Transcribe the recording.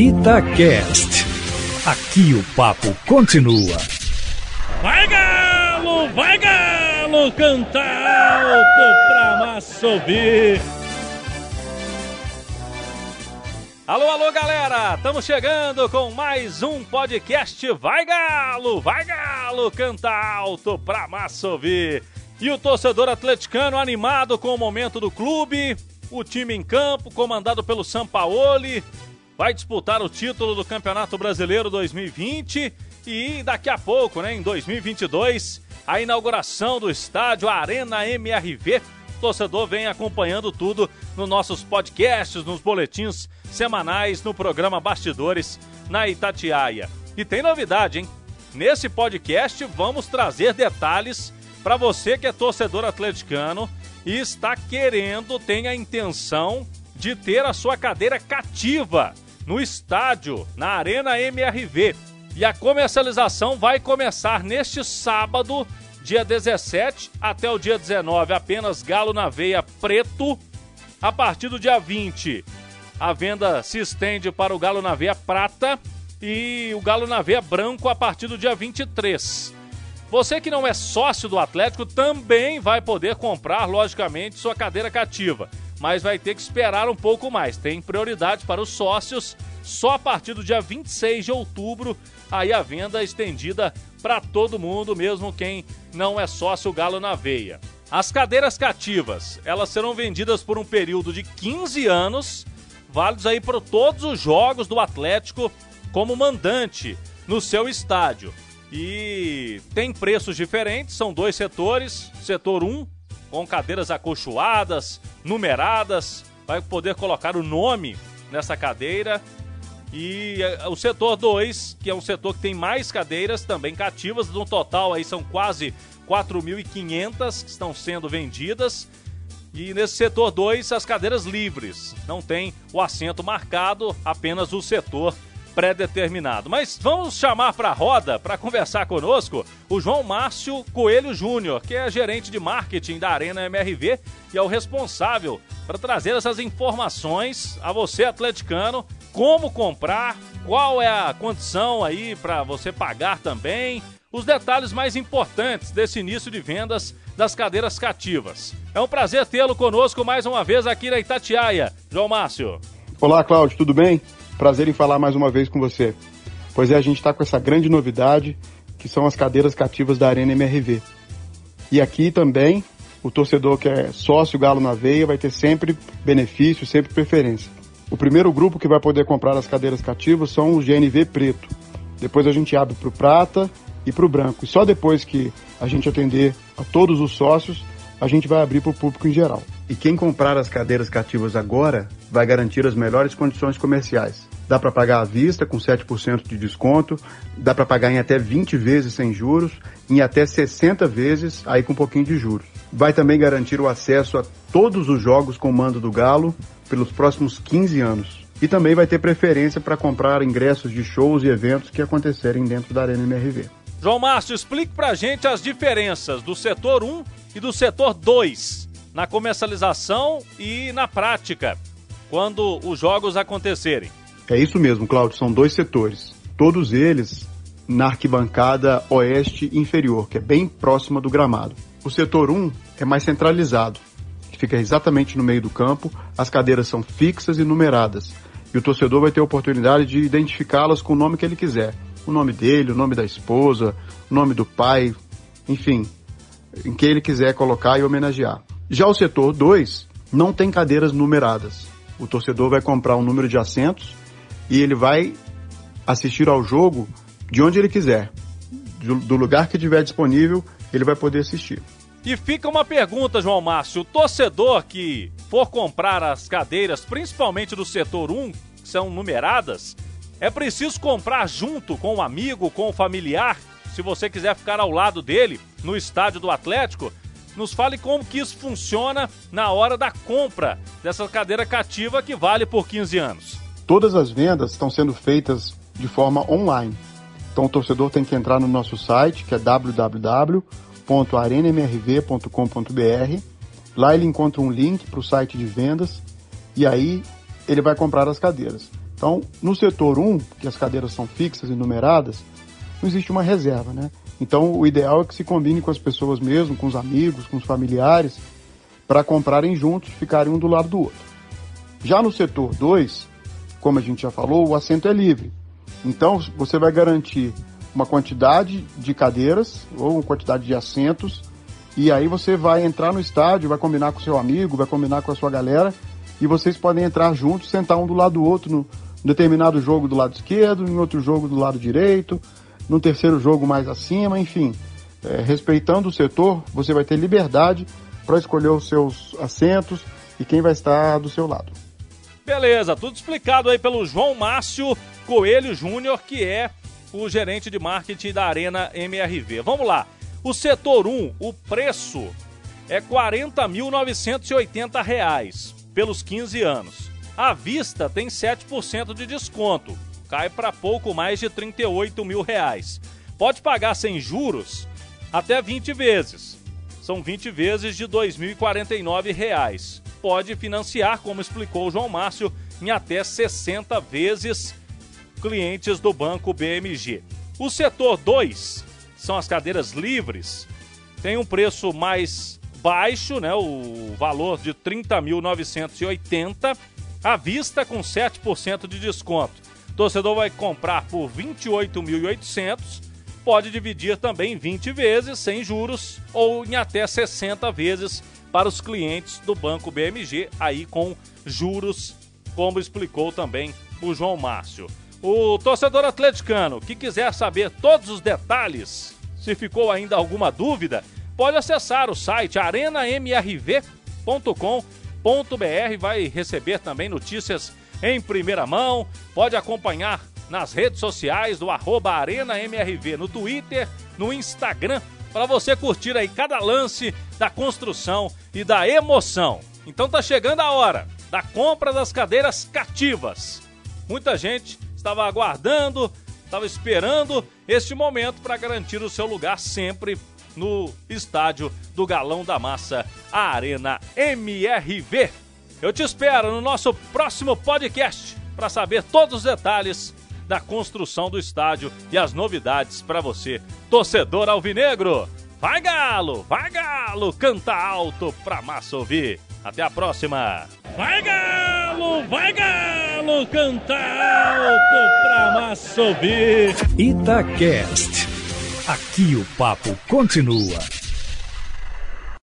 Itacast. Aqui o papo continua. Vai galo, vai galo, canta alto pra massa ouvir. Alô, alô, galera! Estamos chegando com mais um podcast Vai Galo, vai Galo, canta alto pra massa ouvir. E o torcedor atleticano animado com o momento do clube, o time em campo, comandado pelo Sampaoli, vai disputar o título do Campeonato Brasileiro 2020 e daqui a pouco, né, em 2022, a inauguração do estádio Arena MRV. Torcedor vem acompanhando tudo nos nossos podcasts, nos boletins semanais, no programa Bastidores na Itatiaia. E tem novidade, hein? Nesse podcast vamos trazer detalhes para você que é torcedor atleticano e está querendo, tem a intenção de ter a sua cadeira cativa no estádio, na Arena MRV. E a comercialização vai começar neste sábado, dia 17 até o dia 19, apenas galo na veia preto. A partir do dia 20, a venda se estende para o galo na veia prata e o galo na veia branco a partir do dia 23. Você que não é sócio do Atlético também vai poder comprar, logicamente, sua cadeira cativa, mas vai ter que esperar um pouco mais. Tem prioridade para os sócios só a partir do dia 26 de outubro. Aí a venda é estendida para todo mundo, mesmo quem não é sócio Galo na Veia. As cadeiras cativas, elas serão vendidas por um período de 15 anos, válidos aí para todos os jogos do Atlético como mandante no seu estádio. E tem preços diferentes, são dois setores. Setor 1, com cadeiras acolchoadas, numeradas, vai poder colocar o nome nessa cadeira. E eh, o setor 2, que é um setor que tem mais cadeiras também cativas, no total aí são quase 4.500 que estão sendo vendidas. E nesse setor 2, as cadeiras livres. Não tem o assento marcado, apenas o setor pré-determinado. Mas vamos chamar para a roda, para conversar conosco, o João Márcio Coelho Júnior, que é gerente de marketing da Arena MRV e é o responsável para trazer essas informações a você, atleticano, como comprar, qual é a condição aí para você pagar também, os detalhes mais importantes desse início de vendas das cadeiras cativas. É um prazer tê-lo conosco mais uma vez aqui na Itatiaia. João Márcio. Olá, Cláudio, tudo bem? Prazer em falar mais uma vez com você. Pois é, a gente está com essa grande novidade, que são as cadeiras cativas da Arena MRV. E aqui também, o torcedor que é sócio Galo na Veia vai ter sempre benefício, sempre preferência. O primeiro grupo que vai poder comprar as cadeiras cativas são os GNV preto. Depois a gente abre para o prata e para o branco. E só depois que a gente atender a todos os sócios, a gente vai abrir para o público em geral. E quem comprar as cadeiras cativas agora vai garantir as melhores condições comerciais. Dá para pagar à vista com 7% de desconto, dá para pagar em até 20 vezes sem juros, em até 60 vezes aí com um pouquinho de juros. Vai também garantir o acesso a todos os jogos com mando do Galo pelos próximos 15 anos. E também vai ter preferência para comprar ingressos de shows e eventos que acontecerem dentro da Arena MRV. João Márcio, explique para a gente as diferenças do setor 1 e do setor 2 na comercialização e na prática, quando os jogos acontecerem. É isso mesmo, Cláudio, são dois setores. Todos eles na arquibancada oeste inferior, que é bem próxima do gramado. O setor 1 é mais centralizado, fica exatamente no meio do campo, as cadeiras são fixas e numeradas, e o torcedor vai ter a oportunidade de identificá-las com o nome que ele quiser. O nome dele, o nome da esposa, o nome do pai, enfim, em que ele quiser colocar e homenagear. Já o setor 2 não tem cadeiras numeradas. O torcedor vai comprar um número de assentos e ele vai assistir ao jogo de onde ele quiser. Do lugar que tiver disponível, ele vai poder assistir. E fica uma pergunta, João Márcio. O torcedor que for comprar as cadeiras, principalmente do setor 1, que são numeradas, é preciso comprar junto com o amigo, com o familiar, se você quiser ficar ao lado dele no estádio do Atlético. Nos fale como que isso funciona na hora da compra dessa cadeira cativa que vale por 15 anos. Todas as vendas estão sendo feitas de forma online. Então o torcedor tem que entrar no nosso site, que é www.arenamrv.com.br. Lá ele encontra um link para o site de vendas e aí ele vai comprar as cadeiras. Então, no setor 1, que as cadeiras são fixas e numeradas, não existe uma reserva, né? Então, o ideal é que se combine com as pessoas mesmo, com os amigos, com os familiares, para comprarem juntos, ficarem um do lado do outro. Já no setor 2, como a gente já falou, o assento é livre. Então, você vai garantir uma quantidade de cadeiras ou uma quantidade de assentos e aí você vai entrar no estádio, vai combinar com seu amigo, vai combinar com a sua galera e vocês podem entrar juntos, sentar um do lado do outro no determinado jogo do lado esquerdo, em outro jogo do lado direito, no terceiro jogo mais acima, enfim. É, respeitando o setor, você vai ter liberdade para escolher os seus assentos e quem vai estar do seu lado. Beleza, tudo explicado aí pelo João Márcio Coelho Júnior, que é o gerente de marketing da Arena MRV. Vamos lá. O setor 1, o preço é R$ 40.980 pelos 15 anos. À vista tem 7% de desconto, cai para pouco mais de 38 mil reais. Pode pagar sem juros até 20 vezes. São 20 vezes de 2.049 reais. Pode financiar, como explicou o João Márcio, em até 60 vezes clientes do Banco BMG. O setor 2 são as cadeiras livres. Tem um preço mais baixo, né? O valor de 30.980 à vista com 7% de desconto. O torcedor vai comprar por 28.800, pode dividir também 20 vezes sem juros ou em até 60 vezes para os clientes do Banco BMG, aí com juros, como explicou também o João Márcio. O torcedor atleticano que quiser saber todos os detalhes, se ficou ainda alguma dúvida, pode acessar o site arenamrv.com.br, vai receber também notícias em primeira mão, pode acompanhar nas redes sociais do arroba ArenaMRV, no Twitter, no Instagram, para você curtir aí cada lance da construção e da emoção. Então tá chegando a hora da compra das cadeiras cativas. Muita gente estava aguardando, estava esperando este momento para garantir o seu lugar sempre no estádio do Galão da Massa, a Arena MRV. Eu te espero no nosso próximo podcast para saber todos os detalhes da construção do estádio e as novidades para você, torcedor alvinegro. Vai Galo, vai Galo, canta alto pra massa ouvir. Até a próxima. Vai Galo, vai Galo, canta alto pra massa ouvir. Itacast. Aqui o papo continua.